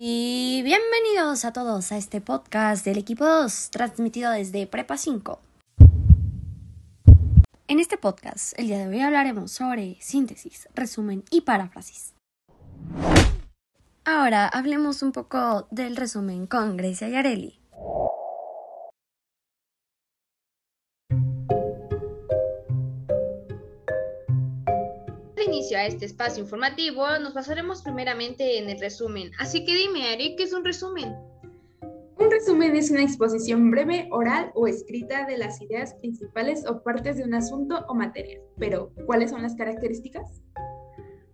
Y bienvenidos a todos a este podcast del equipo 2, transmitido desde Prepa 5. En este podcast, el día de hoy hablaremos sobre síntesis, resumen y paráfrasis. Ahora hablemos un poco del resumen con Grecia Yareli. Inicio a este espacio informativo, nos basaremos primeramente en el resumen. Así que dime, Ari, ¿qué es un resumen? Un resumen es una exposición breve, oral o escrita de las ideas principales o partes de un asunto o materia. Pero, ¿cuáles son las características?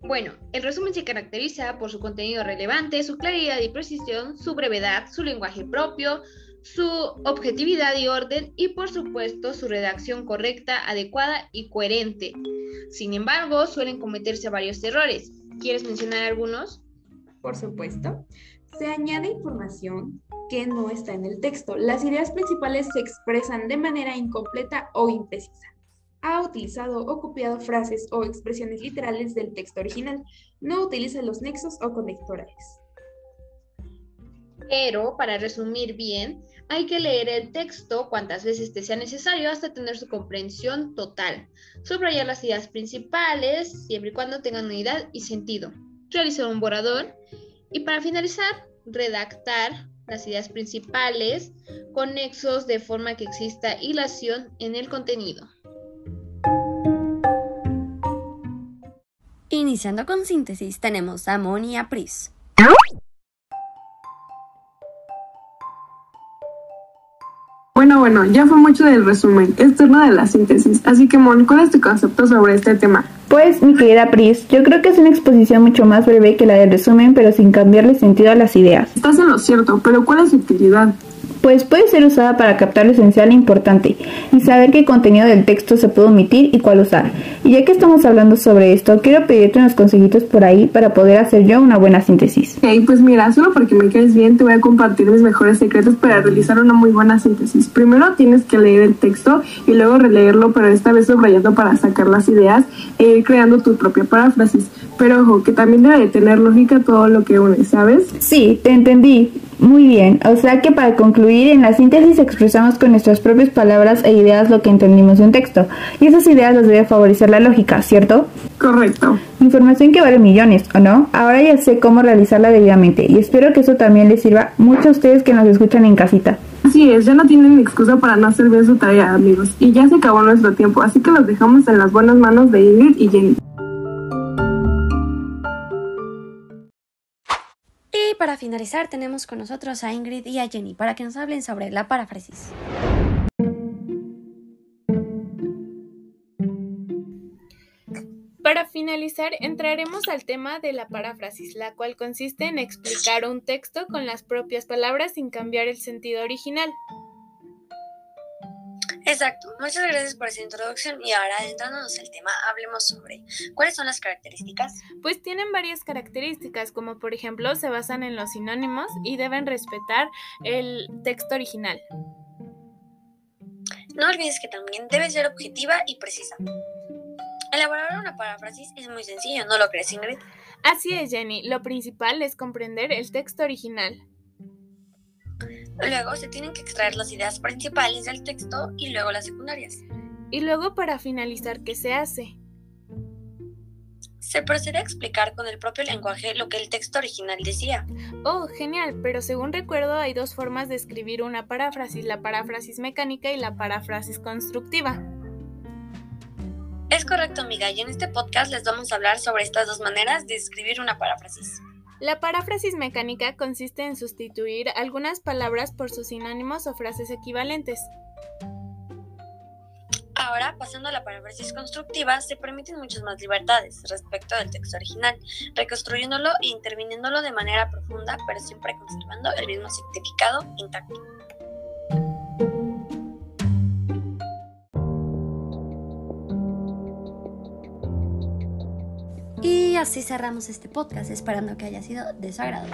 Bueno, el resumen se caracteriza por su contenido relevante, su claridad y precisión, su brevedad, su lenguaje propio, su objetividad y orden y por supuesto su redacción correcta, adecuada y coherente. Sin embargo, suelen cometerse varios errores. ¿Quieres mencionar algunos? Por supuesto. Se añade información que no está en el texto. Las ideas principales se expresan de manera incompleta o imprecisa. Ha utilizado o copiado frases o expresiones literales del texto original. No utiliza los nexos o conectores. Pero, para resumir bien, hay que leer el texto cuantas veces te sea necesario hasta tener su comprensión total. Subrayar las ideas principales, siempre y cuando tengan unidad y sentido. Realizar un borrador. Y para finalizar, redactar las ideas principales con nexos de forma que exista hilación en el contenido. Iniciando con síntesis, tenemos a Moni y Pris. Bueno, bueno, ya fue mucho del resumen, es turno de la síntesis. Así que, Mon, ¿cuál es tu concepto sobre este tema? Pues, mi querida Pris, yo creo que es una exposición mucho más breve que la del resumen, pero sin cambiarle sentido a las ideas. Estás en lo cierto, pero ¿cuál es su utilidad? Pues puede ser usada para captar lo esencial e importante y saber qué contenido del texto se puede omitir y cuál usar. Y ya que estamos hablando sobre esto, quiero pedirte unos consejitos por ahí para poder hacer yo una buena síntesis. Ok, pues mira, solo porque me caes bien te voy a compartir mis mejores secretos para realizar una muy buena síntesis. Primero tienes que leer el texto y luego releerlo, pero esta vez subrayando para sacar las ideas e ir creando tu propia paráfrasis. Pero ojo, que también debe de tener lógica todo lo que une, ¿sabes? Sí, te entendí. Muy bien, o sea que para concluir, en la síntesis expresamos con nuestras propias palabras e ideas lo que entendimos de un texto, y esas ideas las debe favorecer la lógica, ¿cierto? Correcto. Información que vale millones, ¿o no? Ahora ya sé cómo realizarla debidamente, y espero que eso también les sirva mucho a ustedes que nos escuchan en casita. Así es, ya no tienen excusa para no hacer bien su tarea, amigos, y ya se acabó nuestro tiempo, así que los dejamos en las buenas manos de Ingrid y Jenny. Para finalizar tenemos con nosotros a Ingrid y a Jenny para que nos hablen sobre la paráfrasis. Para finalizar, entraremos al tema de la paráfrasis, la cual consiste en explicar un texto con las propias palabras sin cambiar el sentido original. Exacto, muchas gracias por esa introducción y ahora adentrándonos al tema, hablemos sobre cuáles son las características. Pues tienen varias características, como por ejemplo se basan en los sinónimos y deben respetar el texto original. No olvides que también debe ser objetiva y precisa. Elaborar una paráfrasis es muy sencillo, ¿no lo crees, Ingrid? Así es, Jenny. Lo principal es comprender el texto original. Luego se tienen que extraer las ideas principales del texto y luego las secundarias. Y luego para finalizar, ¿qué se hace? Se procede a explicar con el propio lenguaje lo que el texto original decía. Oh, genial, pero según recuerdo hay dos formas de escribir una paráfrasis, la paráfrasis mecánica y la paráfrasis constructiva. Es correcto, amiga, y en este podcast les vamos a hablar sobre estas dos maneras de escribir una paráfrasis. La paráfrasis mecánica consiste en sustituir algunas palabras por sus sinónimos o frases equivalentes. Ahora, pasando a la paráfrasis constructiva, se permiten muchas más libertades respecto del texto original, reconstruyéndolo e interviniéndolo de manera profunda, pero siempre conservando el mismo significado intacto. Y así cerramos este podcast, esperando que haya sido de su agrado.